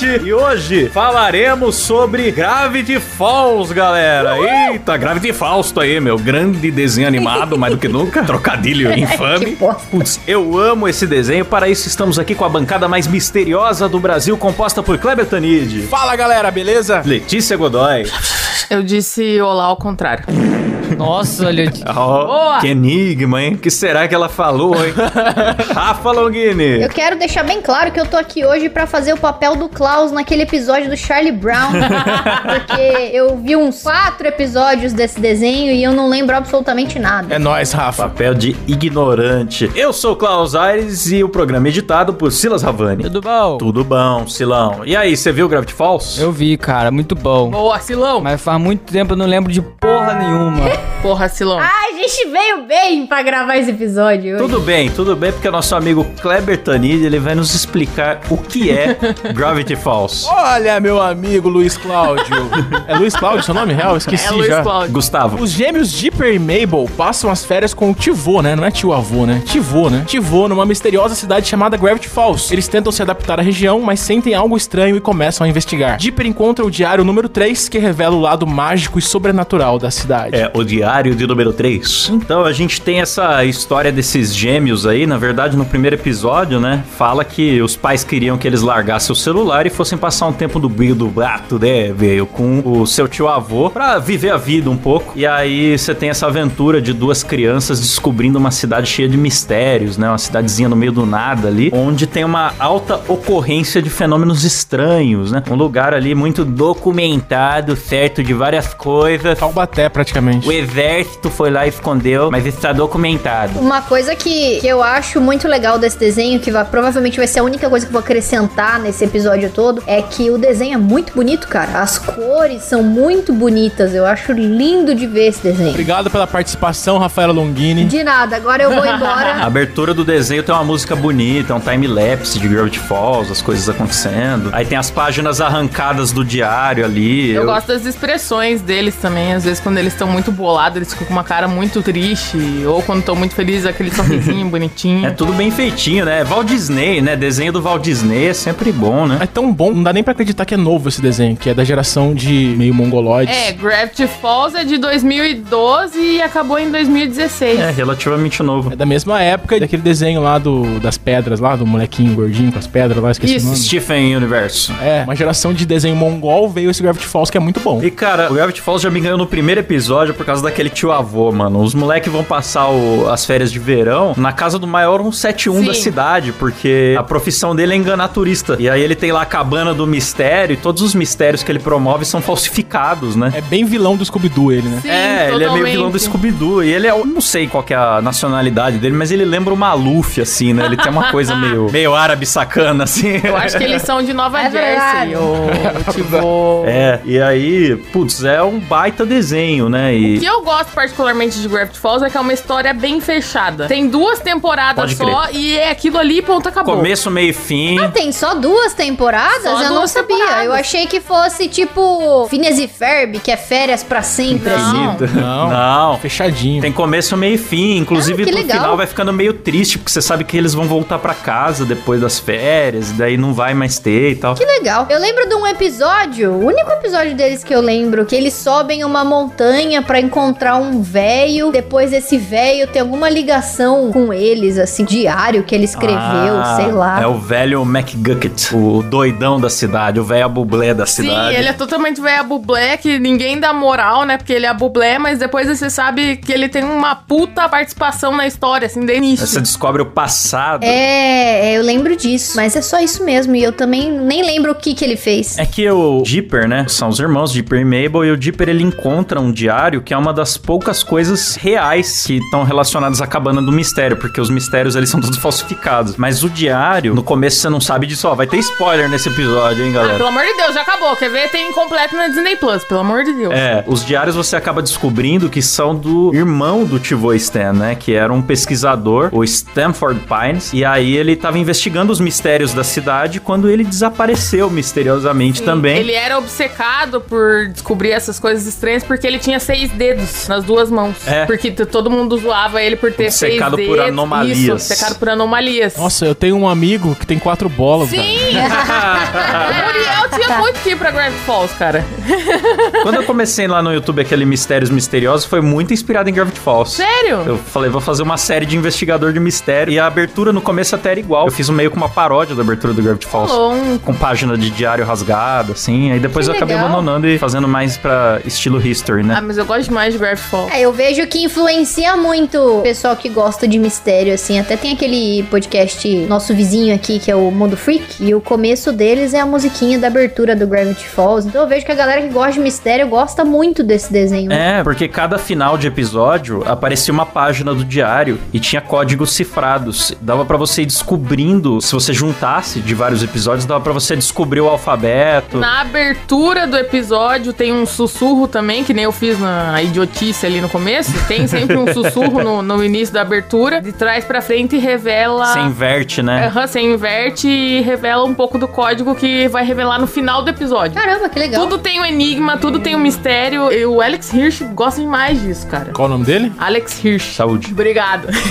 E hoje falaremos sobre Gravity Falls, galera. Eita, Gravity Falls, tô aí, meu grande desenho animado, mais do que nunca. Trocadilho infame. Que bosta. Putz, eu amo esse desenho. Para isso, estamos aqui com a bancada mais misteriosa do Brasil, composta por Kleber Tanid, Fala galera, beleza? Letícia Godoy. Eu disse olá ao contrário. Nossa, olha. Oh, Boa! que enigma, hein? O que será que ela falou, hein? Rafa Longini. Eu quero deixar bem claro que eu tô aqui hoje pra fazer o papel do Klaus naquele episódio do Charlie Brown. porque eu vi uns quatro episódios desse desenho e eu não lembro absolutamente nada. É nóis, Rafa. Papel de ignorante. Eu sou o Klaus Aires e o programa é editado por Silas Ravani. Tudo bom? Tudo bom, Silão. E aí, você viu Gravity Falls? Eu vi, cara, muito bom. Boa, Silão. Mas faz muito tempo eu não lembro de porra nenhuma. Porra, Silão. Ai, a gente veio bem pra gravar esse episódio. hoje. Tudo bem, tudo bem, porque o nosso amigo Kleber Tanid, ele vai nos explicar o que é Gravity Falls. Olha, meu amigo Luiz Cláudio. é Luiz Cláudio seu nome real? Esqueci é Luiz já. Cláudio. Gustavo. Os gêmeos Dipper e Mabel passam as férias com o Tivô, né? Não é tio avô, né? Tivô, né? Tivô, numa misteriosa cidade chamada Gravity Falls. Eles tentam se adaptar à região, mas sentem algo estranho e começam a investigar. Dipper encontra o diário número 3, que revela o lado mágico e sobrenatural da cidade. É, o diário de número 3. Então, a gente tem essa história desses gêmeos aí. Na verdade, no primeiro episódio, né? Fala que os pais queriam que eles largassem o celular e fossem passar um tempo do brilho do gato, né, velho? Com o seu tio avô pra viver a vida um pouco. E aí você tem essa aventura de duas crianças descobrindo uma cidade cheia de mistérios, né? Uma cidadezinha no meio do nada ali, onde tem uma alta ocorrência de fenômenos estranhos, né? Um lugar ali muito documentado, certo? De várias coisas. Taubaté, praticamente. O exército foi lá e escondeu, mas está documentado. Uma coisa que, que eu acho muito legal desse desenho, que vai- provavelmente vai ser a única coisa que eu vou acrescentar nesse episódio todo, é que o desenho é muito bonito, cara. As cores são muito bonitas. Eu acho lindo de ver esse desenho. Obrigado pela participação, Rafaela Longini. De nada, agora eu vou A embora. abertura do desenho tem uma música bonita, um time-lapse de Gravity Falls, as coisas acontecendo. Aí tem as páginas arrancadas do diário ali. Eu gosto das expressões deles também. Às vezes, quando eles estão muito bolados, eles ficam com uma cara muito triste. Ou quando estão muito felizes, aquele sorrisinho bonitinho. É tudo bem feitinho, né? Walt Disney, né? Desenho do Walt Disney é sempre bom, né? É tão bom, não dá nem pra acreditar que é novo esse desenho, que é da geração de meio mongoloides. É, Gravity Falls é de 2012 e acabou em 2016. É, relativamente novo. É da mesma época daquele desenho lá do, das pedras lá, do molequinho gordinho com as pedras lá, esqueci Isso. o nome. Stephen Universo. É, uma geração de desenho mongol veio esse Gravity Falls que é muito bom. E cara, o Gravity Falls já me ganhou no primeiro episódio por causa daquele tio avô, mano. Os moleques vão passar o- as férias de verão na casa do maior 171 da Sim. cidade, porque a profissão dele é enganar turista. E aí ele tem lá a cabana do mistério e todos os mistérios que ele promove são falsificados, né? É bem vilão do Scooby-Doo ele, né? Sim, é, ele é meio vilão do totalmente. Scooby-Doo. E ele é, eu não sei qual que é a nacionalidade dele, mas ele lembra o Maluf, assim, né? Ele tem uma coisa meio, meio árabe sacana, assim. Eu acho que eles são de Nova É. Jersey. Ou, tipo. É, e aí, putz, é um baita desenho. Desenho, né? O E que eu gosto particularmente de Gravity Falls é que é uma história bem fechada. Tem duas temporadas Pode só e é aquilo ali e ponto, acabou. começo, meio e fim. Ah, tem só duas temporadas? Só eu não duas sabia. temporadas. Eu achei que fosse tipo Phineas e Ferb, que é férias pra sempre. Não. assim. Não. Não. Fechadinho. Tem começo, meio e fim. Inclusive, Ah, no legal. final vai ficando meio triste, porque você sabe que eles vão voltar pra casa depois das férias, e daí não vai mais ter e tal. Que legal. Eu lembro de um episódio, o único episódio deles que eu lembro, que eles sobem uma montanha pra encontrar um véio. Depois esse véio tem alguma ligação com eles, assim, diário que ele escreveu, Ah, sei lá. É o velho McGucket, o doidão da cidade, o velho bublé da Sim, cidade. ele é totalmente velho bublé, que ninguém dá moral, né? Porque ele é bublé, mas depois você sabe que ele tem uma puta participação na história, assim, de início. Você descobre o passado. É, é, eu lembro disso. Mas é só isso mesmo. E eu também nem lembro o que que ele fez. É que o Dipper, né? São os irmãos Dipper e Mabel, e o Dipper ele encontra um diário que é uma das poucas coisas reais que estão relacionadas à cabana do mistério, porque os mistérios eles são todos falsificados. Mas o diário, no começo você não sabe disso, ó. Vai ter spoiler nesse episódio, hein, Ah, galera? pelo amor de Deus, já acabou. Quer ver? Tem completo na Disney Plus, pelo amor de Deus. É, os diários você acaba descobrindo que são do irmão do Tivô Stan, né? Que era um pesquisador, o Stanford Pines. E aí ele tava investigando os mistérios da cidade quando ele desapareceu misteriosamente Sim, também. Ele era obcecado por descobrir essas coisas estranhas porque ele tinha seis dedos nas duas mãos. É. Porque todo mundo zoava ele por ter seis por dedos. anomalias. Isso, obcecado por anomalias. Nossa, eu tenho um amigo que tem quatro bolas, cara. Sim! o Muriel tinha muito que ir pra Gravity Falls, cara. Quando eu comecei lá no YouTube aquele Mistérios Misteriosos, foi muito inspirado em Gravity Falls. Sério? Eu falei, vou fazer uma série de investigador de mistério. E a abertura no começo até era igual. Eu fiz um meio com uma paródia da abertura do Gravity Falls. Rolou um Com página de diário rasgada, assim. Aí depois Que eu acabei legal. abandonando e fazendo mais pra estilo history, né? Ah, mas eu gosto demais de Gravity Falls. É, eu vejo que influencia muito o pessoal que gosta de mistério, assim. Até tem aquele podcast nosso vizinho aqui, que é o Mundo Freak, e o começo deles é a musiquinha da abertura do Gravity Falls. Então eu vejo que a galera que gosta de mistério gosta muito desse desenho. É, porque cada final de episódio aparecia uma página do diário e tinha códigos cifrados. Dava pra você ir descobrindo, se você juntasse de vários episódios, dava pra você descobrir o alfabeto. Na abertura do episódio tem um sussurro também, que nem eu fiz na idiotice ali no começo. Tem sempre um sussurro no, no início da abertura, de trás pra frente e revela. Você inverte, né? Aham, você inverte e revela um pouco do código que vai revelar no final do episódio. Caramba, que legal. Tudo tem um enigma, tudo tem um mistério. E o Alex Hirsch gosta demais disso, cara. Qual o nome dele? Alex Hirsch. Saúde. Obrigado.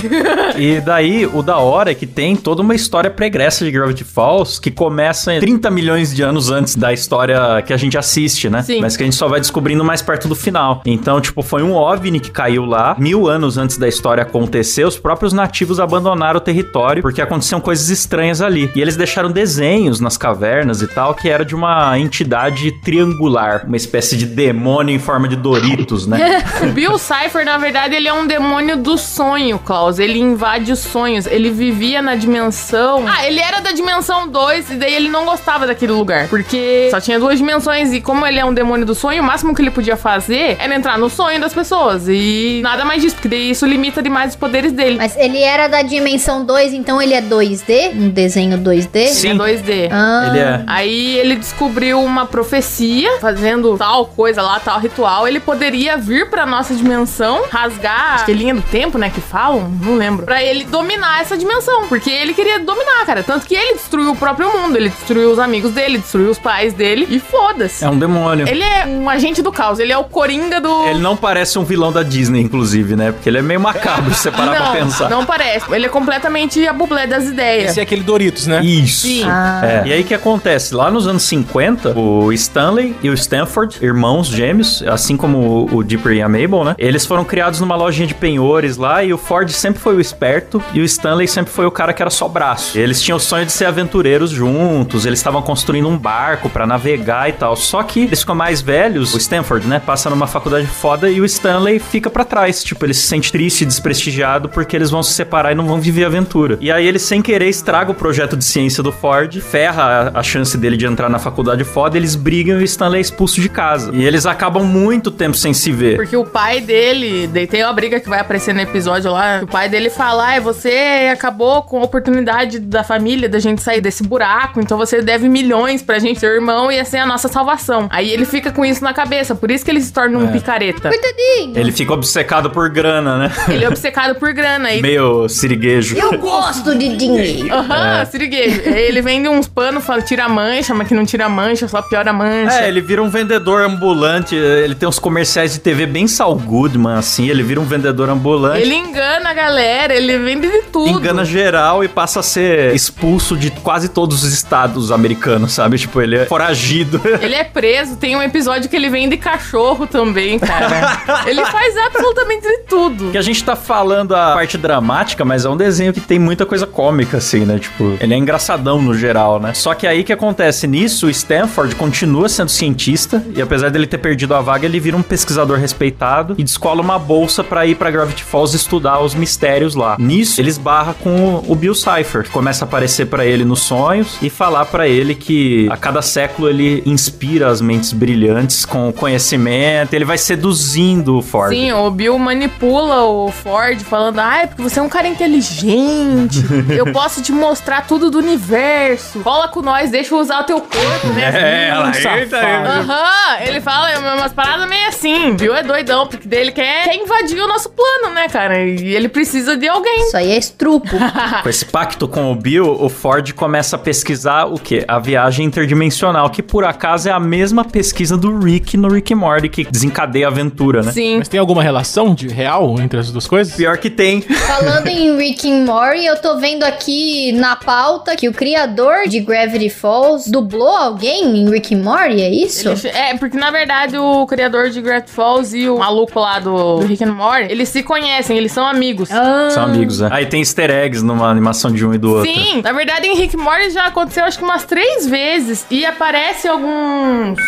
E daí, o da hora é que tem toda uma história pregressa de Gravity Falls que começa 30 milhões de anos antes da história que a gente assiste, né? Sim. Mas que a gente só vai descobrindo mais perto do final. Então, tipo, foi um OVNI que caiu lá. Mil anos antes da história acontecer, os próprios nativos abandonaram o território porque aconteciam coisas estranhas ali. E eles deixaram desenhos nas cavernas e tal, que era de uma entidade triangular, uma espécie de demônio em forma de Doritos, né? O Bill Cipher, na verdade, ele é um demônio do sonho, Klaus. Ele invade os sonhos. Ele vivia na dimensão. Ah, ele era da dimensão 2 e daí ele não gostava daquele lugar. Porque só tinha duas dimensões e como ele é um demônio do sonho, o máximo que ele podia fazer era entrar no sonho das pessoas. E nada mais disso, porque daí isso limita demais os poderes dele. Mas ele era da dimensão 2, então ele é 2D? Um desenho 2D? Sim. Ele é 2D. Ah, Ele é. Aí ele descobriu uma profecia, fazendo tal coisa lá, tal ritual. Ele poderia vir pra nossa dimensão, rasgar acho que é linha do tempo, né? Que falam, não lembro. Pra ele dominar essa dimensão. Porque ele queria dominar, cara. Tanto que ele destruiu o próprio mundo. Ele destruiu os amigos dele, destruiu os pais dele. E foda-se. É um demônio. Ele é um agente do caos. Ele é o coringa do. Ele não parece um vilão da Disney, inclusive, né? Porque ele é meio macabro, se você parar pra pensar. não parece. Ele é completamente a bublé das ideias. Esse é aquele Doritos, né? Isso. Sim. Ah. É. E aí o que acontece? Lá nos anos 50, o Stanley e o Stanford, irmãos gêmeos, assim como o Dipper e a Mabel, né? Eles foram criados numa lojinha de penhores lá e o Ford sempre foi o esperto e o Stanley sempre foi o cara que era só braço. Eles tinham o sonho de ser aventureiros juntos, eles estavam construindo um barco pra navegar e tal. Só que eles ficam mais velhos, o Stanford, né? Passa numa faculdade foda e o Stanley fica pra trás. Tipo, ele se sente triste e desprestigiado porque eles vão se separar e não vão viver a aventura. E aí ele, sem querer, estraga o projeto de ciência do Ford, ferra a, a chance dele de entrar na faculdade foda, eles brigam e o Stanley é expulso de casa. E eles acabam muito tempo sem se ver. Porque o pai dele, tem uma briga que vai aparecer no episódio lá, o pai dele fala, ah, você acabou com a oportunidade da família da gente sair desse buraco, então você deve milhões pra gente, seu irmão, ia ser a nossa salvação. Aí ele fica com isso na cabeça, por isso que ele se torna torna um picareta. Coitadinho. Ele fica obcecado por grana, né? Ele é obcecado por grana. E Meio siriguejo. Eu gosto de dinheiro. Aham, siriguejo. Ele vende uns panos, fala, tira a mancha, mas que não tira a mancha, só piora a mancha. É, ele vira um vendedor ambulante. Ele tem uns comerciais de TV bem Saul Goodman, assim. Ele vira um vendedor ambulante. Ele engana a galera, ele vende de tudo. Engana geral e passa a ser expulso de quase todos os estados americanos, sabe? Tipo, ele é foragido. Ele é preso, tem um episódio que ele vende cachorro também, cara. ele faz absolutamente de tudo. Que a gente tá falando a parte dramática, mas é um desenho que tem muita coisa cômica, assim, né? Tipo, ele é engraçadão no geral, né? Só que aí que acontece nisso, o Stanford continua sendo cientista e apesar dele ter perdido a vaga, ele vira um pesquisador respeitado e descola uma bolsa pra ir pra Gravity Falls estudar os mistérios lá. Nisso, ele esbarra com o Bill Cipher, que começa a aparecer pra ele nos sonhos e falar pra ele que a cada século ele inspira as mentes brilhantes com conhecimento, ele vai seduzindo o Ford. Sim, o Bill manipula o Ford falando, ah, é porque você é um cara inteligente, eu posso te mostrar tudo do universo, cola com nós, deixa eu usar o teu corpo, né? É, ela eita, safado. Aham, ele fala umas paradas meio assim, Bill é doidão, porque daí ele quer, quer invadir o nosso plano, né, cara? E ele precisa de alguém. Isso aí é estrupo. Com esse pacto com o Bill, o Ford começa a pesquisar o quê? A viagem interdimensional, que por acaso é a mesma pesquisa do Rick no Rick Morty, que desencadeia a aventura, né? Sim. Mas tem alguma relação de real entre as duas coisas? Pior que tem. Falando em Rick and Morty, eu tô vendo aqui na pauta que o criador de Gravity Falls dublou alguém em Rick and Morty, é isso? Ele- é, porque na verdade o criador de Gravity Falls e o maluco lá do, do Rick and Morty, eles se conhecem, eles são amigos. Ah, São amigos, né? Aí tem easter eggs numa animação de um e do outro. Sim, na verdade em Rick and Morty já aconteceu acho que umas três vezes e aparece alguns...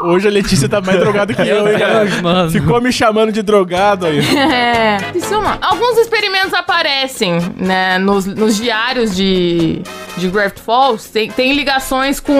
Hoje a Letícia tá mais drogada que eu, hein, cara? Deus, mano. Ficou me chamando de drogado aí. É, isso é uma- Alguns experimentos aparecem, né, nos, nos diários de, de Gravity Falls, tem, tem ligações com...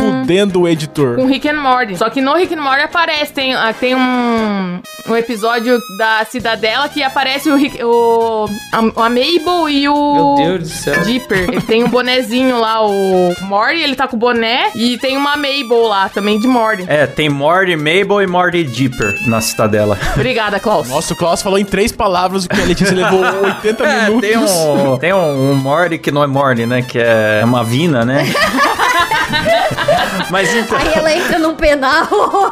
Fudendo o editor. com Rick and Morty. Só que no Rick and Morty aparece, tem, ah, tem um, um episódio da Cidadela que aparece o, Rick, o a, a Mabel e o Meu Deus do céu. Dipper. Ele tem um bonezinho lá, o Morty, ele tá com o boné e tem uma Mabel lá também de Morty. É, tem Morty Mabel e Morty Dipper na cidadela. Obrigada, Klaus. Nossa, o Klaus falou em três palavras o que a Letícia levou 80 É, minutos. tem um, tem um, um Morty que não é Morty, né? Que é uma vina, né? Mas então... Aí ela entra num penal.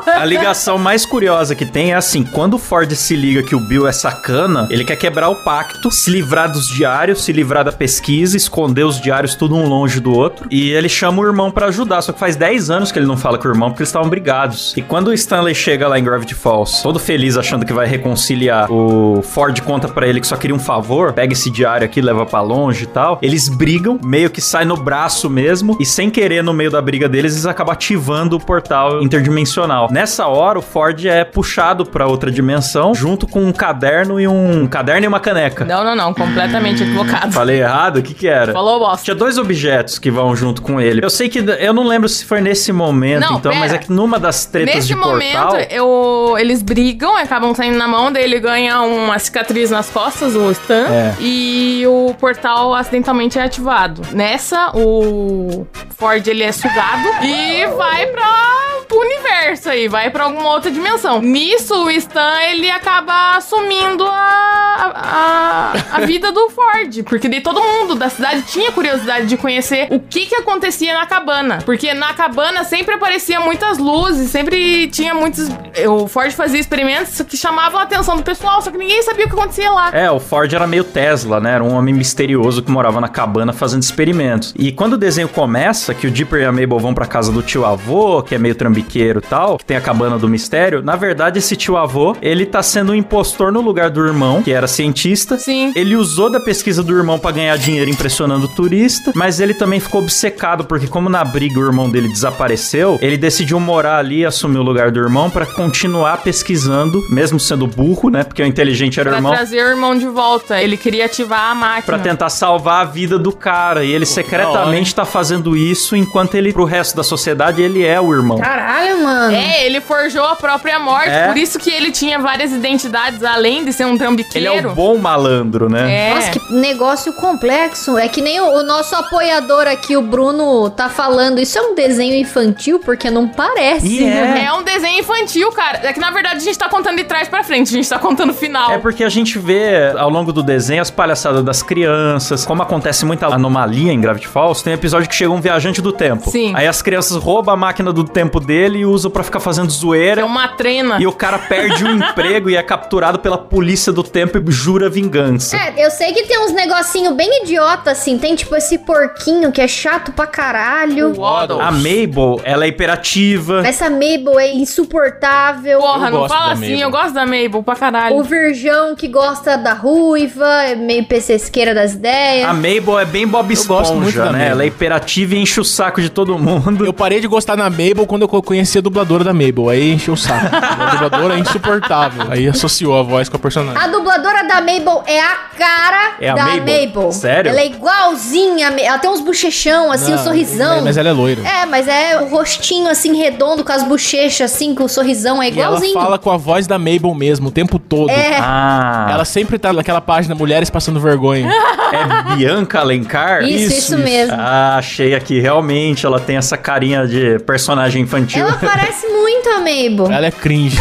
A ligação mais curiosa que tem é assim: quando o Ford se liga que o Bill é sacana, ele quer quebrar o pacto, se livrar dos diários, se livrar da pesquisa, esconder os diários tudo um longe do outro. E ele chama o irmão pra ajudar. Só que faz 10 anos que ele não fala com o irmão porque eles estavam brigados. E quando o Stanley chega lá em Gravity Falls, todo feliz achando que vai reconciliar, o Ford conta pra ele que só queria um favor: pega esse diário aqui, leva pra longe e tal. Eles brigam, meio que sai no braço mesmo, e sem querer, no meio da briga deles, eles acabam ativando o portal interdimensional. Nessa hora, o Ford é puxado pra outra dimensão, junto com um caderno e um, um caderno e uma caneca. Não, não, não. Completamente equivocado. Falei errado? O que que era? Falou bosta. Tinha dois objetos que vão junto com ele. Eu sei que eu não lembro se foi nesse momento, Não, então, pera. mas é que numa das tretas Nesse de momento, portal, eu, eles brigam, acabam saindo na mão, daí ele ganha uma cicatriz nas costas, o Stan, É. e o portal acidentalmente é ativado. Nessa, o Ford ele é sugado e vai para o universo aí, vai pra alguma outra dimensão. Nisso, o Stan ele acaba assumindo a, a, a vida do Ford, porque daí todo mundo da cidade tinha curiosidade de conhecer o que que acontecia na cabana, porque na cabana sempre aparecia muitas luzes, sempre tinha muitos. O Ford fazia experimentos que chamavam a atenção do pessoal, só que ninguém sabia o que acontecia lá. É, o Ford era meio Tesla, né? Era um homem misterioso que morava na cabana fazendo experimentos. E quando o desenho começa, que o E a Mabel vão pra casa do tio avô, que é meio trambiqueiro e tal, que tem a cabana do mistério, na verdade esse tio avô, ele tá sendo um impostor no lugar do irmão, que era cientista. Sim. Ele usou da pesquisa do irmão pra ganhar dinheiro impressionando o turista, mas ele também ficou obcecado, porque como na briga o irmão dele desapareceu, ele decidiu morar ali e assumir o lugar do irmão pra continuar pesquisando, mesmo sendo burro, né? Porque o inteligente era o Pra irmão. trazer o irmão de volta. Ele queria ativar a máquina. Pra tentar salvar a vida do cara. E ele secretamente tá fazendo isso enquanto ele, pro resto da sociedade, ele é o irmão. Caralho. Mano. É, ele forjou a própria morte, É. por isso que ele tinha várias identidades, além de ser um Ele trambiqueiro. é o bom malandro, né? É. Nossa, que negócio complexo. É que nem o, o nosso apoiador aqui, o Bruno, tá falando. Isso é um desenho infantil? Porque não parece. E é. É um desenho infantil, cara. É que na verdade a gente tá contando de trás pra frente, a gente tá contando o final. É porque a gente vê ao longo do desenho as palhaçadas das crianças, como acontece muita anomalia em Gravity Falls, tem episódio que chega um viajante do tempo. Sim. Aí as crianças roubam a máquina do tempo dele e usam pra ficar fazendo É zoeira. uma trena. E o cara perde o emprego e é capturado pela polícia do tempo e jura vingança. É, eu sei que tem uns negocinho bem idiota, assim. Tem tipo esse porquinho que é chato pra caralho. O Waddle. A Mabel, ela é hiperativa. Essa Mabel é insuportável. Porra, Eu não gosto fala da assim, Mabel. eu gosto da Mabel pra O caralho. virgão que gosta da ruiva, é meio pesqueira das ideias. A Mabel é bem Bob Esponja, né? Ela é hiperativa e enche o saco de todo mundo. Eu parei de gostar da Mabel quando eu conheci a dubladora da Mabel. Aí encheu o saco. a dubladora é insuportável. Aí associou a voz com a personagem. A dubladora da Mabel é a cara É a da Mabel? Sério? Ela é igualzinha. Ela tem uns bochechão, assim, o Não, sorrisão. Mas ela é loira. É, mas é o rostinho assim redondo com as bochechas assim, com o sorrisão, é E ela igualzinho. fala com a voz da Mabel mesmo, o tempo todo. É. Ah, Ela sempre tá naquela página Mulheres Passando Vergonha. é Bianca Alencar? Isso, isso, isso, mesmo. Ah, achei aqui. Realmente, ela tem essa carinha de personagem infantil. Ela parece muito a Mabel. Ela é cringe.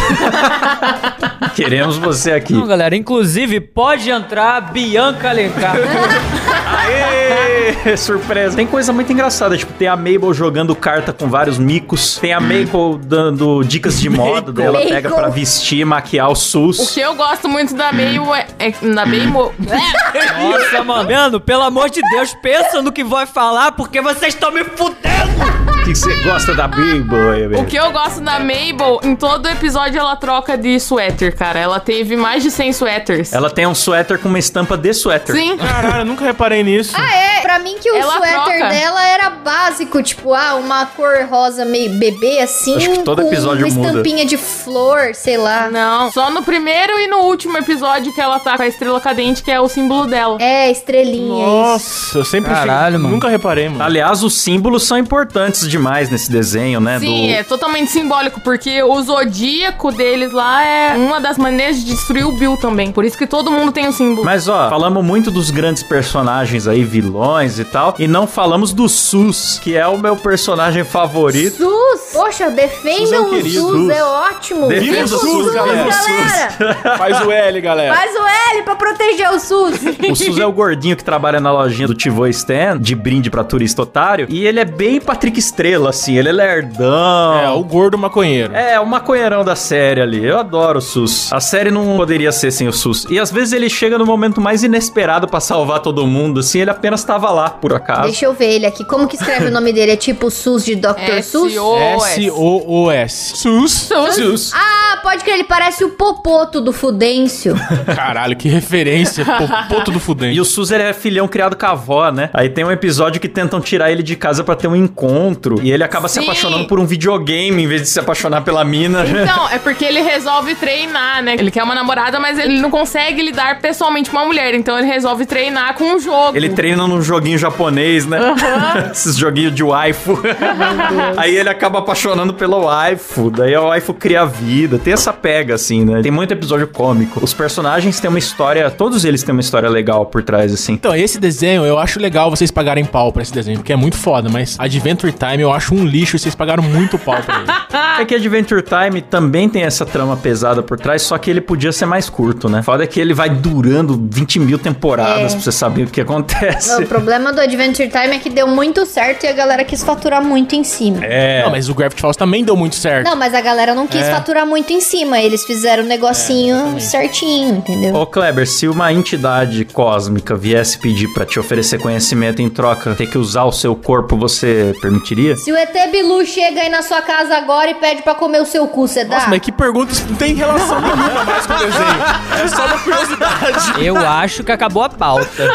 Queremos você aqui. Não, galera, inclusive pode entrar Bianca Alencar. Aê! Surpresa. Tem coisa muito engraçada, tipo, tem a Mabel jogando carta com vários micos, tem a Mabel dando dicas de moda, daí ela Mabel. pega pra vestir, maquiar o O SUS. que eu gosto muito da Mabel é. é da Mabel. Nossa, mano. Mano, pelo amor de Deus, pensa no que vai falar, porque vocês estão me fudendo. O que você gosta da Mabel? O que eu gosto da Mabel, em todo episódio ela troca de suéter, cara. Ela teve mais de 100 suéteres. Ela tem um suéter com uma estampa de suéter. Sim. Caralho, eu nunca reparei nisso. Ah, é? Pra mim que o Ela suéter troca. dela era básico, tipo, ah, uma cor rosa meio bebê assim, Acho que todo com episódio uma muda. estampinha de flor, sei lá. Não, só no primeiro e no último episódio que ela tá com a estrela cadente, que é o símbolo dela. É, estrelinha, isso. Nossa, eu sempre Caralho, achei- mano. Nunca reparei, mano. Aliás, os símbolos são importantes demais nesse desenho, né? Sim, do... é totalmente simbólico, porque o zodíaco deles lá é uma das maneiras de destruir o Bill também. Por isso que todo mundo tem um símbolo. Mas ó, falamos muito dos grandes personagens aí, vilões e tal, e não falamos do Sus, que é o meu personagem favorito. SUS! Poxa, defendam SUS é o. SUS, SUS. é ótimo. Defenda o SUS, galera. Faz o L, galera. Faz o L pra proteger o SUS. O Sus é o gordinho que trabalha na lojinha do Tivo Stand, de brinde pra turista otário, e ele é bem Patrick Estrela, assim, ele é lerdão. É, o gordo maconheiro. É, o maconheirão da série ali. Eu adoro o SUS. A série não poderia ser sem o SUS. E às vezes ele chega no momento mais inesperado pra salvar todo mundo, assim, ele apenas tava lá, por acaso. Deixa eu ver ele aqui. Como que escreve o nome dele? É tipo SUS de Dr. SUS? S.O.S.. S-O-O-S. SUS. SUS. Ah, pode crer, ele parece o Popoto do Fudêncio. Caralho, que referência. Popoto do fudente. E o Sus ele é filhão criado com a avó, né? Aí tem um episódio que tentam tirar ele de casa pra ter um encontro. E ele acaba se Sim. apaixonando por um videogame em vez de se apaixonar pela mina. Então, é porque ele resolve treinar, né? Ele quer uma namorada, mas ele não consegue lidar pessoalmente com uma mulher. Então ele resolve treinar com um jogo. Ele treina num joguinho japonês, né? Esses joguinhos de waifu. Aí ele acaba apaixonando pelo waifu. Daí o waifu cria vida. Tem essa pega, assim, né? Tem muito episódio cômico. Os personagens têm uma história... Todos eles têm uma história legal por trás, assim. Então, esse desenho, eu acho legal vocês pagarem pau pra esse desenho, porque é muito foda, mas Adventure Time eu acho um lixo e vocês pagaram muito pau pra ele. É que Adventure Time também tem essa trama pesada por trás, só que ele podia ser mais curto, né? Foda é que ele vai durando 20 mil temporadas É. pra você saber o que acontece. o problema do Adventure Time é que deu muito certo e a galera quis faturar muito em cima. É. Não, mas o Gravity Falls também deu muito certo. Não, mas a galera não quis É. faturar muito em cima. Eles fizeram um negocinho exatamente. certinho, entendeu? Ô Kleber, se uma entidade cósmica viesse pedir pra te oferecer conhecimento em troca, ter que usar o seu corpo, você permitiria? Se o ET Bilu chega aí na sua casa agora e pede pra comer o seu cu, você dá? Nossa, mas que pergunta, isso não tem relação nenhuma mais com o desenho. É só uma curiosidade. Eu acho que acabou a pauta.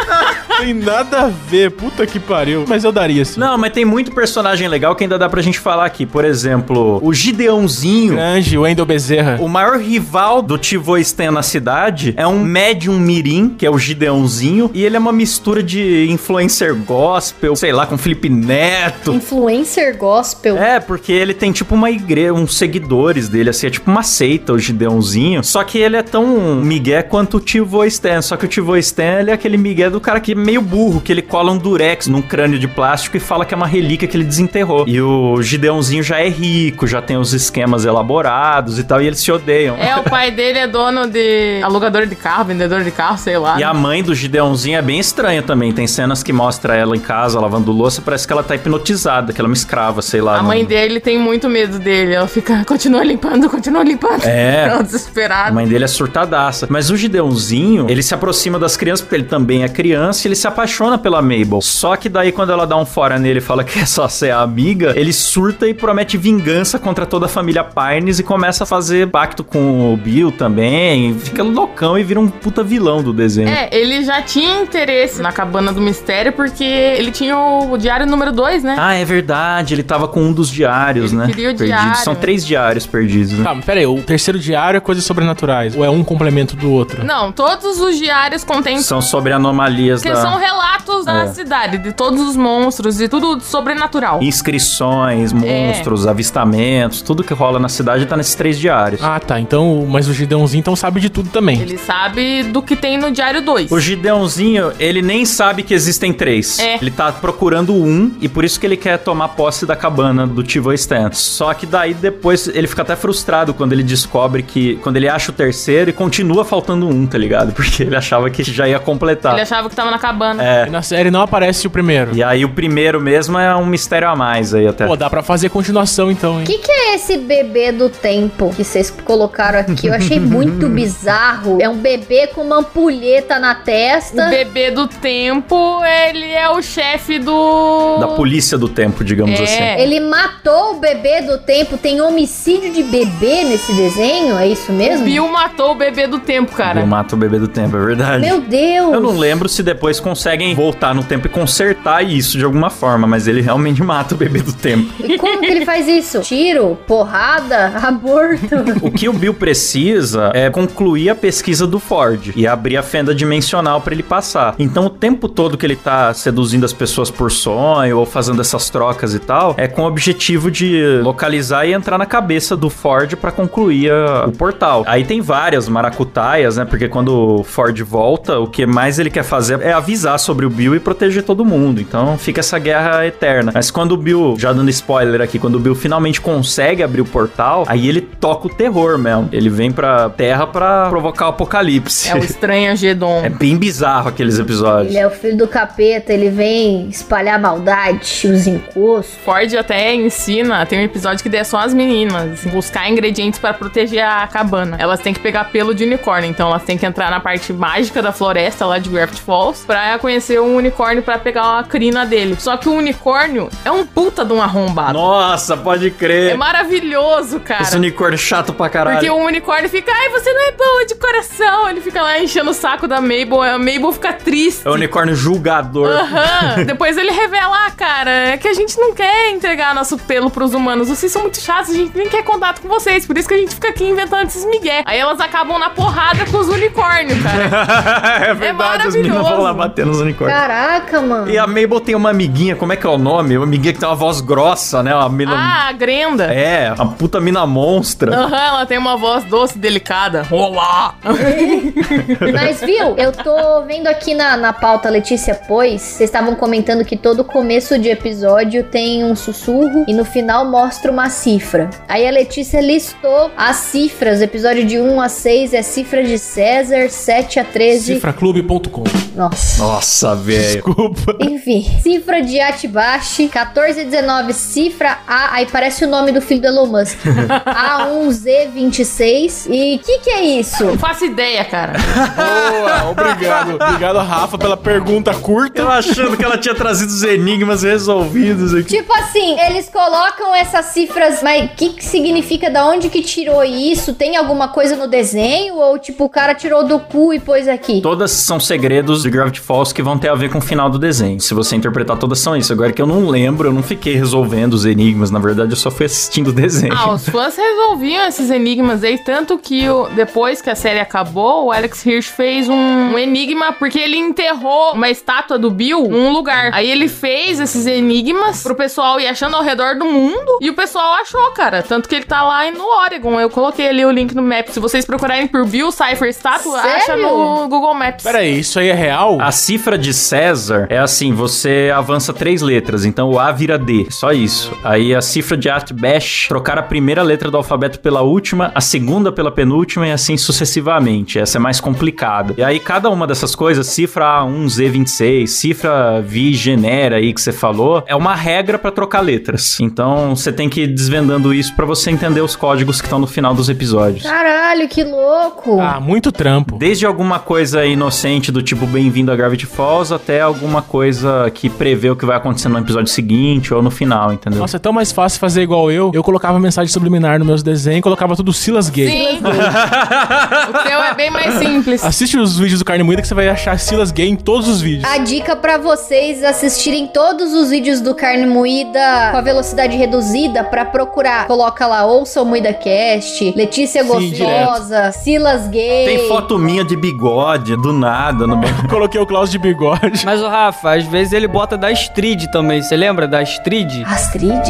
Não tem nada a ver, puta que pariu. Mas eu daria sim. Não, mas tem muito personagem legal que ainda dá pra gente falar aqui. Por exemplo, o Gideãozinho. Grande, Wendel Bezerra. Bezerra. O maior rival do Tivo Stan na cidade é um médium mirim, que é o Gideãozinho, e ele é uma mistura de influencer gospel, sei lá, com Felipe Neto. Influencer gospel. É, porque ele tem tipo uma igreja, uns seguidores dele, assim, é tipo uma seita, o Gideãozinho. Só que ele é tão migué quanto o Tivo Stan. Só que o Tivo Stan, ele é aquele migué do cara que é meio burro, que ele cola um durex num crânio de plástico e fala que é uma relíquia que ele desenterrou. E o Gideãozinho já é rico, já tem os esquemas elaborados e tal, e eles se odeiam. É, o pai dele é dono de alugador de carro, vendedor de carro, sei lá. E a mãe do Gideãozinho é bem estranha também. Tem cenas que mostra ela em casa lavando louça, parece que ela tá hipnotizada, que ela uma escrava, sei lá. A não- mãe dele tem muito medo dele. Ela fica, continua limpando, continua limpando. É. Ela A desesperada. mãe dele é surtadaça. Mas o Gideãozinho, ele se aproxima das crianças porque ele também é criança e ele se apaixona pela Mabel. Só que daí, quando ela dá um fora nele e fala que é só ser a amiga, ele surta e promete vingança contra toda a família Pines e começa a fazer pacto com o Bill também. Fica loucão e vira um puta vilão do desenho. É, ele já tinha interesse na cabana do mistério porque ele tinha o diário número 2, né? Ah, é verdade. Ele tava com um dos diários, Ele né? queria o perdidos. diário. São três diários perdidos, né? Tá, mas pera aí, o terceiro diário é coisas sobrenaturais. Ou é um complemento do outro? Não, todos os diários contêm. São sobre anomalias Que da... são relatos da É. cidade, de todos os monstros e tudo sobrenatural. Inscrições, É. monstros, avistamentos, tudo que rola na cidade tá nesses três diários. Ah, tá. Então, mas o Gideãozinho então sabe de tudo também. Ele sabe do que tem no diário 2. O Gideãozinho, ele nem sabe que existem três. É. Ele tá procurando um e por isso que ele quer tomar posse da cabana do Tivo Stan. Só que daí depois ele fica até frustrado quando ele descobre que. Quando ele acha o terceiro e continua faltando um, tá ligado? Porque ele achava que já ia completar. Ele achava que tava na cabana. É. E na série não aparece o primeiro. E aí o primeiro mesmo é um mistério a mais aí até. Pô, dá pra fazer continuação então, hein? O que, que é esse bebê do tempo que vocês colocaram aqui? Eu achei muito bizarro. É um bebê com uma ampulheta na O testa. bebê do tempo, ele é o chefe do. Da polícia do tempo, digamos É. assim. Ele matou o bebê do tempo. Tem homicídio de bebê nesse desenho? É isso mesmo? Bill matou o bebê do tempo, cara. Eu mato o bebê do tempo, é verdade. Meu Deus! Eu não lembro se depois conseguem voltar no tempo e consertar isso de alguma forma, mas ele realmente mata o bebê do tempo. E como que ele faz isso? Tiro? Porrada? Aborto? O que o Bill precisa é concluir a pesquisa do Ford e abrir a fenda dimensional pra ele passar. Então, o tempo todo que ele tá seduzindo as pessoas por sonho ou fazendo essas trocas e tal, é com o objetivo de localizar e entrar na cabeça do Ford pra concluir a- o portal. Aí tem várias maracutaias, né? Porque quando o Ford volta, o que mais ele quer fazer é avisar sobre o Bill e proteger todo mundo. Então, fica essa guerra eterna. Mas quando o Bill, já dando spoiler aqui, quando o Bill finalmente consegue abrir o portal, aí ele toca o terror mesmo. Ele vem pra Terra pra provocar o apocalipse. É o estranho Gedon. É bem bizarro aqueles episódios. Ele é o filho do capeta, ele vem espalhar maldade, os encostos. Ford até ensina, tem um episódio que é só as meninas assim, buscar ingredientes pra proteger a cabana. Elas têm que pegar pelo de unicórnio, então elas têm que entrar na parte mágica da floresta lá de Gravity Falls pra conhecer um unicórnio pra pegar a crina dele. Só que o unicórnio é um puta de um arrombado. Nossa, pode É crer. maravilhoso, cara. Esse unicórnio chato pra caralho. Porque o unicórnio fica, ai, você não é boa de coração. Ele fica lá enchendo o saco da Mabel. A Mabel fica triste. É o unicórnio julgador. Aham. Depois ele revela, ah, cara, é que a gente não quer entregar nosso pelo pros humanos. Vocês são muito chatos, a gente nem quer contato com vocês. Por isso que a gente fica aqui inventando esses migué. Aí elas acabam na porrada com os unicórnios, cara. é verdade, os meninos vão lá maravilhoso. bater nos unicórnios. Caraca, mano. E a Mabel tem uma amiguinha, como é que é o nome? Uma amiguinha que tem uma voz grossa, né? Uma mina... Ah, a Grenda. É, uma puta mina monstra. Aham, ela tem uma voz doce, delicada. Olá! Mas viu, eu tô vendo aqui na, na pauta Letícia Pois, vocês estavam comentando que todo começo de episódio tem um sussurro e no final mostra uma cifra. Aí a Letícia listou as cifras, episódio de 1 a 6 é cifra de César, 7 a 13. Cifraclube.com. Nossa. Nossa, velho. Desculpa. Enfim, cifra de Atibashi, 14 a 19, cifra A, aí parece o nome do filho do Elon Musk. A1Z26. E que que é isso? Não faço ideia, cara. Boa, obrigado. Obrigado, Rafa, pela pergunta curta. Eu achando que ela tinha trazido os enigmas resolvidos aqui. Tipo assim, eles colocam essas cifras, mas o que, que significa? Da onde que tirou isso? Tem alguma coisa no desenho? Ou tipo, o cara tirou do cu e pôs aqui? Todas são segredos de Gravity Falls que vão ter a ver com o final do desenho. Se você interpretar todas são isso. Agora que eu não lembro, eu não fiquei resolvendo os enigmas. Na verdade, eu só fui assistindo o desenho. Ah, os fãs resolviam esses enigmas aí, tanto que o- depois que a série acabou, o Alex Hirsch fez um, um enigma porque ele enterrou uma estátua do Bill num lugar. Aí ele fez esses enigmas pro pessoal ir achando ao redor do mundo e o pessoal achou, cara. Tanto que ele tá lá no Oregon. Eu coloquei ali o link no map. Se vocês procurarem por Bill Cipher estátua, acha no Google Maps. Pera aí, isso aí é real? A cifra de César é assim, você avança três letras, então o A vira D, só isso. Aí a cifra de Art Bash, trocar a primeira letra do alfabeto pela última, a segunda pela penúltima e assim sucessivamente. Essa é mais complicada. E aí cada uma dessas coisas, cifra A1, Z26, cifra Vi genera aí que você falou, é uma regra pra trocar letras. Então você tem que ir desvendando isso pra você entender os códigos que estão no final dos episódios. Caralho, que louco. Ah, muito trampo. Desde alguma coisa inocente do tipo bem-vindo a Gravity Falls até alguma coisa que prevê o que vai acontecer no episódio seguinte ou no final, entendeu? Nossa, é tão mais fácil fazer igual eu. Eu colocava mensagem subliminar nos meus desenhos e colocava tudo Silas Gay. Sim. o teu é bem mais simples. Assiste os vídeos do Carne Moída que você vai achar Silas Gay em todos os vídeos. A dica pra vocês assistirem todos os vídeos do Carne Moída com a velocidade reduzida pra procurar. Coloca lá, ouça o Moída Cast, Letícia Sim, Gostosa, Silas Gay. Tem foto minha de bigode, do nada, no meio. Coloquei o Klaus de bigode. Mas o Rafa, às vezes ele bota da Astrid também. Você lembra da Astrid? Astrid?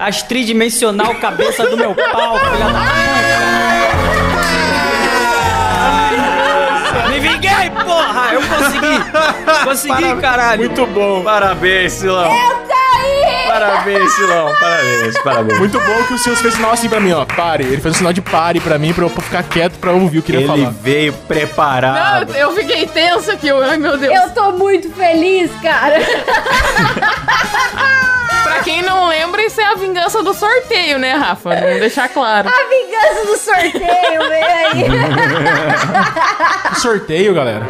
Astrid dimensional cabeça do meu pau, filha da puta. Me vinguei, porra! Eu consegui! Consegui, caralho! Muito bom. Parabéns, Silão. Eu! Parabéns, Silão. Parabéns, parabéns. Muito bom que o Silas fez sinal assim pra mim, ó. Pare. Ele fez um sinal de pare pra mim, pra eu ficar quieto pra ouvir o que ele ia Ele falar. veio preparado. Não, eu fiquei tensa aqui. eu- Ai, meu Deus. Eu tô muito feliz, cara. Pra quem não lembra, isso é a vingança do sorteio, né, Rafa? Vamos deixar claro. A vingança do sorteio, vem aí. Sorteio, galera.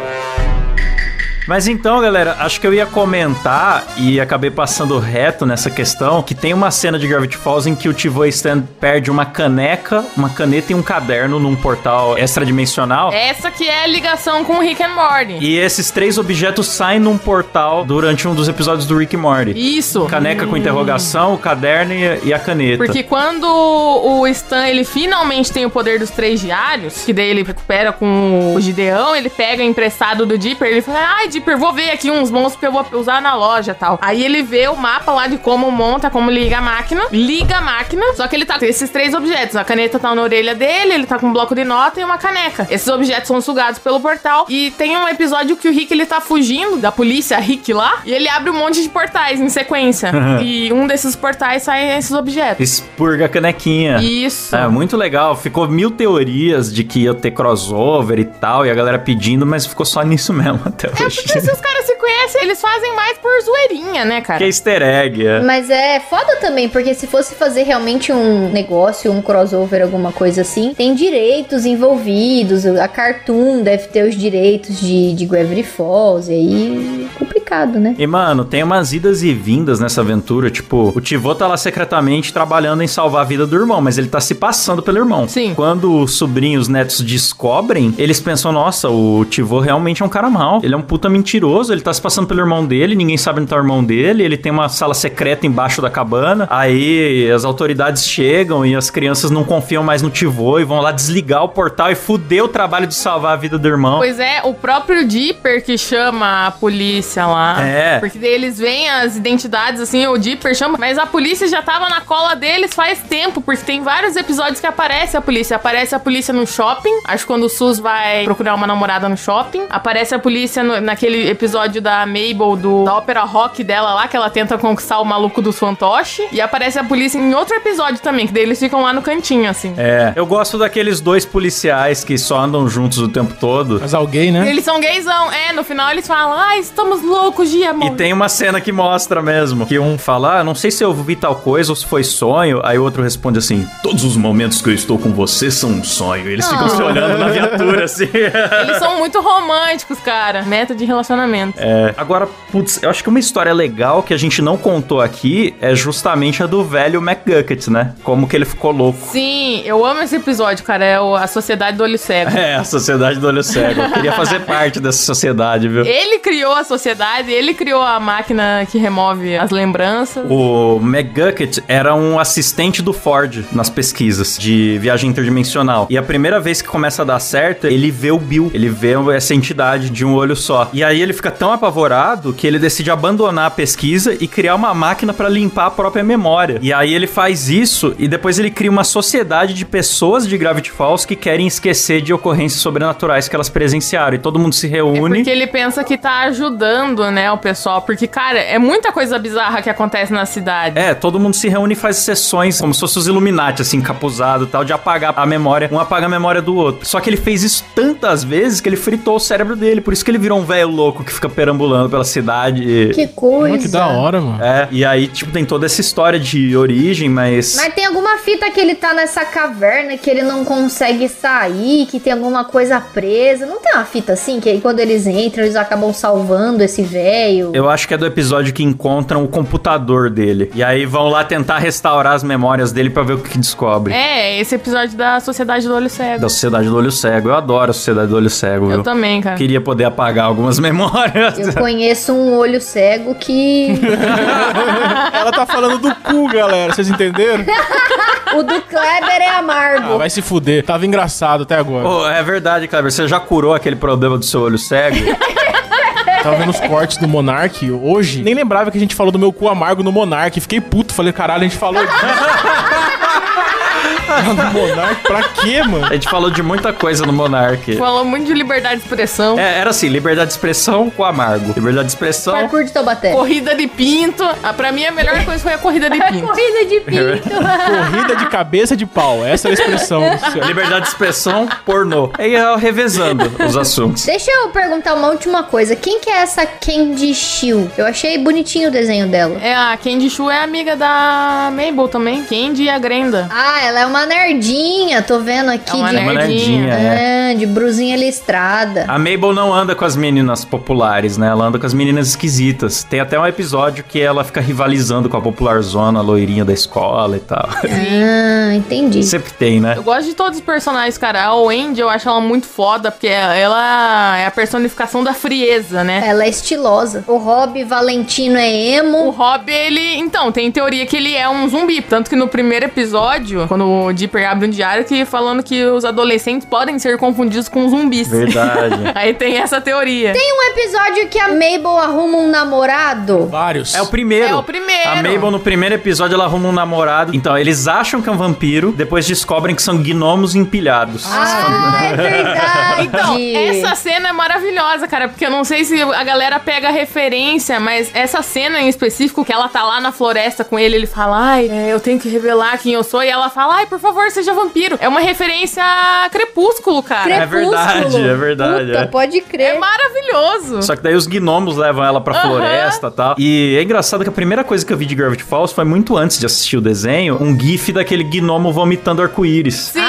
Mas então, galera, acho que eu ia comentar e acabei passando reto nessa questão que tem uma cena de Gravity Falls em que o Tivo Stan perde uma caneca, uma caneta e um caderno num portal extradimensional. Essa que é a ligação com o Rick and Morty. E esses três objetos saem num portal durante um dos episódios do Rick e Morty. Isso. Caneca com interrogação, o caderno e, e a caneta. Porque quando o Stan, ele finalmente tem o poder dos três diários, que daí ele recupera com o Gideão, ele pega emprestado do Dipper, ele fala, ai, Dipper, vou ver aqui uns monstros que eu vou usar na loja tal. Aí ele vê o mapa lá de como monta, como liga a máquina, liga a máquina, só que ele tá com esses três objetos. A caneta tá na orelha dele, ele tá com um bloco de nota e uma caneca. Esses objetos são sugados pelo portal e tem um episódio que o Rick, ele tá fugindo da polícia Rick lá, e ele abre um monte de portais em sequência. e um desses portais sai esses objetos. Expurga a canequinha. Isso. É, muito legal. Ficou mil teorias de que ia ter crossover e tal, e a galera pedindo, mas ficou só nisso mesmo até hoje. Porque se os caras se conhecem, eles fazem mais por zoeirinha, né, cara? Que é easter egg, é. Mas é foda também, porque se fosse fazer realmente um negócio, um crossover, alguma coisa assim, tem direitos envolvidos. A Cartoon deve ter os direitos de, de Gravity Falls, e aí complicado, né? E, mano, tem umas idas e vindas nessa aventura. Tipo, o Tivô tá lá secretamente trabalhando em salvar a vida do irmão, mas ele tá se passando pelo irmão. Sim. Quando os sobrinhos netos descobrem, eles pensam: nossa, o Tivô realmente é um cara mau. Ele é um puta mentiroso, ele tá se passando pelo irmão dele, ninguém sabe onde tá o irmão dele, ele tem uma sala secreta embaixo da cabana. Aí as autoridades chegam e as crianças não confiam mais no Tivô e vão lá desligar o portal e fuder o trabalho de salvar a vida do irmão. Pois é, o próprio Dipper que chama a polícia lá. É. Porque daí eles veem as identidades, assim, o Dipper chama, mas a polícia já tava na cola deles faz tempo, porque tem vários episódios que aparece a polícia. Aparece a polícia no shopping, acho que quando o Sus vai procurar uma namorada no shopping. Aparece a polícia no- naquele episódio da Mabel, do, da ópera rock dela lá, que ela tenta conquistar o maluco dos fantoches. E aparece a polícia em outro episódio também, que daí eles ficam lá no cantinho, assim. É, eu gosto daqueles dois policiais que só andam juntos o tempo todo. Mas alguém, né? Eles são gaysão. É, no final eles falam, ah, estamos loucos E tem uma cena que mostra mesmo, que um fala, ah, não sei se eu vi tal coisa ou se foi sonho, aí o outro responde assim, todos os momentos que eu estou com você são um sonho. E eles ficam se olhando na viatura, assim. Eles são muito românticos, cara. Meta de relacionamento. É, agora, putz, eu acho que uma história legal que a gente não contou aqui é justamente a do velho McGucket, né? Como que ele ficou louco. Sim, eu amo esse episódio, cara. É o- a Sociedade do Olho Cego. É, a sociedade do olho cego. Eu queria fazer parte dessa sociedade, viu? Ele criou a sociedade, ele criou a máquina que remove as lembranças. O McGucket era um assistente do Ford nas pesquisas de viagem interdimensional. E a primeira vez que começa a dar certo, ele vê o Bill, ele vê essa entidade de um olho só. E aí ele fica tão apavorado que ele decide abandonar a pesquisa e criar uma máquina pra limpar a própria memória. E aí ele faz isso e depois ele cria uma sociedade de pessoas de Gravity Falls que querem esquecer de ocorrências sobrenaturais que elas presenciaram. E todo mundo se É reúne. porque ele pensa que tá ajudando, né, o pessoal. Porque, cara, é muita coisa bizarra que acontece na cidade. É, todo mundo se reúne e faz sessões como se fosse os Illuminati, assim, capuzado e tal, de apagar a memória. Um apaga a memória do outro. Só que ele fez isso tantas vezes que ele fritou o cérebro dele. Por isso que ele virou um velho louco que fica perambulando pela cidade. e- Que coisa. Olha que da hora, mano. É, e aí, tipo, tem toda essa história de origem, mas. Mas tem alguma fita que ele tá nessa caverna que ele não consegue sair, que tem alguma coisa presa. Não tem uma fita assim que aí quando eles entram eles acabam salvando esse velho? Eu acho que é do episódio que encontram o computador dele. E aí vão lá tentar restaurar as memórias dele pra ver o que, que descobre. É, esse episódio da Sociedade do Olho Cego. Da Sociedade do Olho Cego. Eu adoro a Sociedade do Olho Cego, viu? Eu também, cara. Queria poder apagar algumas memórias. Eu conheço um olho cego que. Ela tá falando do cu, galera. Vocês entenderam? o do Kleber é Ah, amargo. vai se fuder. Tava engraçado até agora. Pô, é verdade, Kleber. Você já curou aquele problema do seu olho cego? Tava vendo os cortes do Monark hoje. Nem lembrava que a gente falou do meu cu amargo no Monark. Fiquei puto. Falei, caralho, a gente falou disso. no Monark, pra quê, mano? A gente falou de muita coisa no Monark. Falou muito de liberdade de expressão. É, era assim, liberdade de expressão com amargo. Liberdade de expressão. Parkour de Taubaté. Corrida de pinto. Ah, pra mim, a melhor coisa foi a corrida de pinto. Corrida de pinto. Corrida de cabeça de pau. Essa é a expressão. do Liberdade de expressão, pornô. Aí eu revezando os assuntos. Deixa eu perguntar uma última coisa. Quem que é essa Candy Shield? Eu achei bonitinho o desenho dela. É, a Candy Shu é amiga da Mabel também. Candy e a Grenda. Ah, ela é uma nerdinha. Tô vendo aqui É uma de... Uma nerdinha. nerdinha, é. É, de brusinha listrada. A Mabel não anda com as meninas populares, né? Ela anda com as meninas esquisitas. Tem até um episódio que ela fica rivalizando com a popular zona, a loirinha da escola e tal. Ah, entendi. Sempre tem, né? Eu gosto de todos os personagens, cara. A Wendy, eu acho ela muito foda, porque ela é a personificação da frieza, né? Ela é estilosa. O Rob Valentino é O emo. Rob, ele. Então, tem teoria que ele é um zumbi. Tanto que no primeiro episódio, quando o Dipper abre um diário, que falando que os adolescentes podem ser confundidos com zumbis. Verdade. Aí tem essa teoria. Tem um episódio que a Mabel arruma um namorado. Vários. É o primeiro. É o primeiro. A Mabel, no primeiro episódio, ela arruma um namorado. Então, eles acham que é um vampiro, depois descobrem que são gnomos empilhados. Ah, é verdade. Então, essa cena é maravilhosa, cara, porque eu não sei se a galera pega a referência, mas essa cena em específico, que ela tá lá na floresta com ele, ele fala, ai, é, eu tenho que revelar quem eu sou, e ela fala, ai, por favor, seja vampiro. É uma referência a Crepúsculo, cara. É verdade, é verdade, Puta, é. pode crer. É maravilhoso. Só que daí os gnomos levam ela pra Aham. floresta e tal. E é engraçado que a primeira coisa que eu vi de Gravity Falls foi muito antes de assistir o desenho, um gif daquele gnomo vomitando arco-íris. Sim.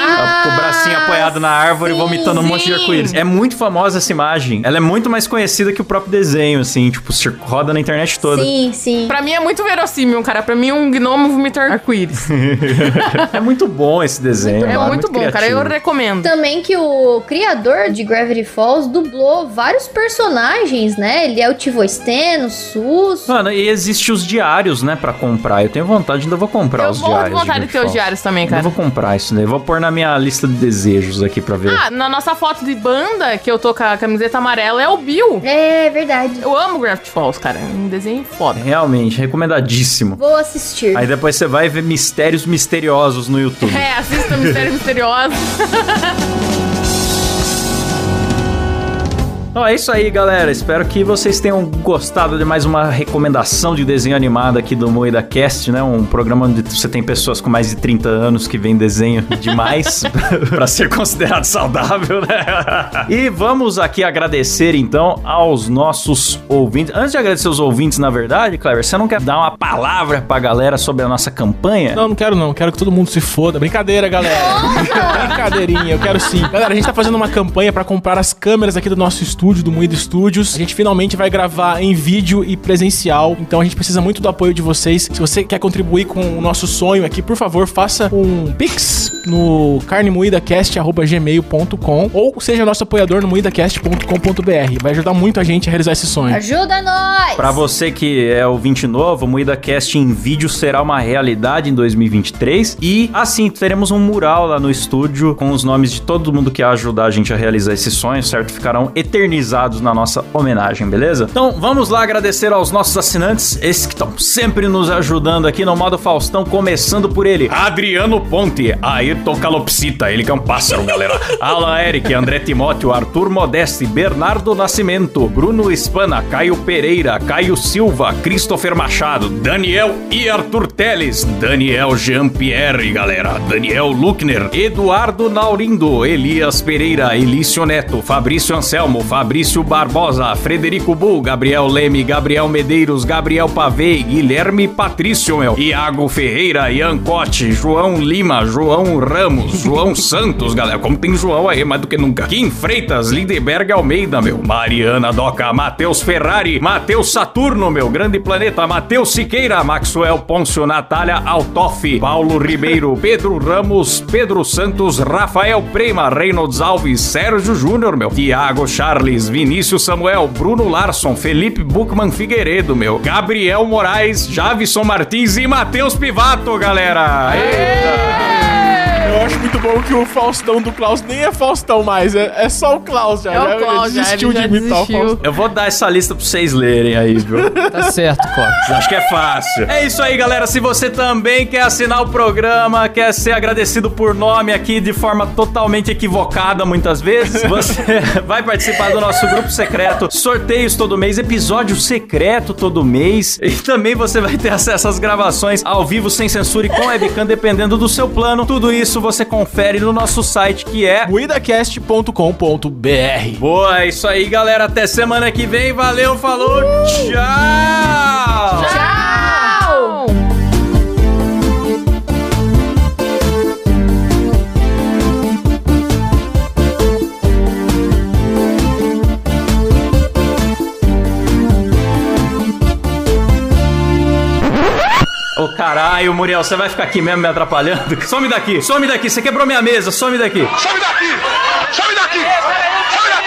Com o bracinho apoiado na árvore, sim, vomitando um monte de arco-íris. É muito famosa essa imagem. Ela é muito mais conhecida que o próprio desenho, assim, tipo, roda na internet toda. Sim, sim. Pra mim é muito verossímil, cara. Pra mim, um gnomo vomitar arco-íris. É muito bom esse desenho. é mano, muito bom, cara. Eu criativo. recomendo. Também que o criador de Gravity Falls dublou vários personagens, né? Ele é o Tivo Steno, Sus. Mano, e existe os diários, né, pra comprar. Eu tenho vontade, ainda vou comprar Eu os morro de diários. vontade de ter os diários também, Eu cara. vou comprar isso daí. Vou pôr na minha lista de desejos aqui pra ver. Ah, na nossa foto de banda, que eu tô com a camiseta amarela, é o Bill. É verdade. Eu amo Gravity Falls, cara. É um desenho foda. Realmente, recomendadíssimo. Vou assistir. Aí depois você vai ver mistérios misteriosos no YouTube. É, assista Mistério Misterioso. Então é isso aí, galera. Espero que vocês tenham gostado de mais uma recomendação de desenho animado aqui do Moeda Cast, né? Um programa onde você tem pessoas com mais de 30 anos que veem desenho demais pra ser considerado saudável, né? E vamos aqui agradecer então aos nossos ouvintes. Antes de agradecer os ouvintes, na verdade, Cleber, você não quer dar uma palavra pra galera sobre a nossa campanha? Não, não quero não. Quero que todo mundo se foda. Brincadeira, galera. Brincadeirinha, eu quero sim. Galera, a gente tá fazendo uma campanha pra comprar as câmeras aqui do nosso estúdio estúdio, do Moída Studios. A gente finalmente vai gravar em vídeo e presencial, então a gente precisa muito do apoio de vocês. Se você quer contribuir com o nosso sonho aqui, por favor, faça um pix no carnemoidacast.gmail.com ou seja nosso apoiador no moidacast.com.br. Vai ajudar muito a gente a realizar esse sonho. Ajuda nós! Pra você que é ouvinte novo, o Moída Cast em vídeo será uma realidade em 2023. E assim, teremos um mural lá no estúdio com os nomes de todo mundo que ajudar a gente a realizar esse sonho, certo? Ficarão eternizados na nossa homenagem, beleza? Então vamos lá agradecer aos nossos assinantes, esses que estão sempre nos ajudando aqui no modo Faustão, começando por ele, Adriano Ponte, Ayrton Calopsita, ele que é um pássaro, galera. Alan Eric, André Timóteo, Arthur Modeste, Bernardo Nascimento, Bruno Espana, Caio Pereira, Caio Silva, Christopher Machado, Daniel e Arthur Teles, Daniel Jean-Pierre, galera, Daniel Luckner, Eduardo Naurindo, Elias Pereira, Elício Neto, Fabrício Anselmo, Fabrício Barbosa, Frederico Bull, Gabriel Leme, Gabriel Medeiros, Gabriel Pavei, Guilherme Patrício, meu, Iago Ferreira, Ian Cote, João Lima, João Ramos, João Santos, galera, como tem João aí, mais do que nunca. Kim Freitas, Lindeberg Almeida, meu, Mariana Doca, Matheus Ferrari, Matheus Saturno, meu, Grande Planeta, Matheus Siqueira, Maxwell Pôncio, Natália Altoff, Paulo Ribeiro, Pedro Ramos, Pedro Santos, Rafael Prema, Reynolds Alves, Sérgio Júnior, meu, Tiago Charles, Vinícius Samuel, Bruno Larson, Felipe Buchmann Figueiredo, meu, Gabriel Moraes, Javison Martins e Matheus Pivato, galera. Eita! Muito bom que o Faustão do Klaus nem é Faustão mais, é, é só o Klaus já. É o? Klaus, já, desistiu ele já de imitar o desistiu. Faustão. Eu vou dar essa lista pra vocês lerem aí, viu? Tá certo, Cláudio. Acho que é fácil. É isso aí, galera. Se você também quer assinar o programa, quer ser agradecido por nome aqui de forma totalmente equivocada muitas vezes, você vai participar do nosso grupo secreto, sorteios todo mês, episódio secreto todo mês. E também você vai ter acesso às gravações ao vivo, sem censura e com webcam, dependendo do seu plano. Tudo isso você confere no nosso site que é Moidacast.com.br Boa, é isso aí, galera. Até semana que vem. Valeu, falou, tchau! Ô caralho, Muriel, você vai ficar aqui mesmo me atrapalhando? Some daqui, some daqui, você quebrou minha mesa, some daqui. Some daqui! Some daqui! Some daqui!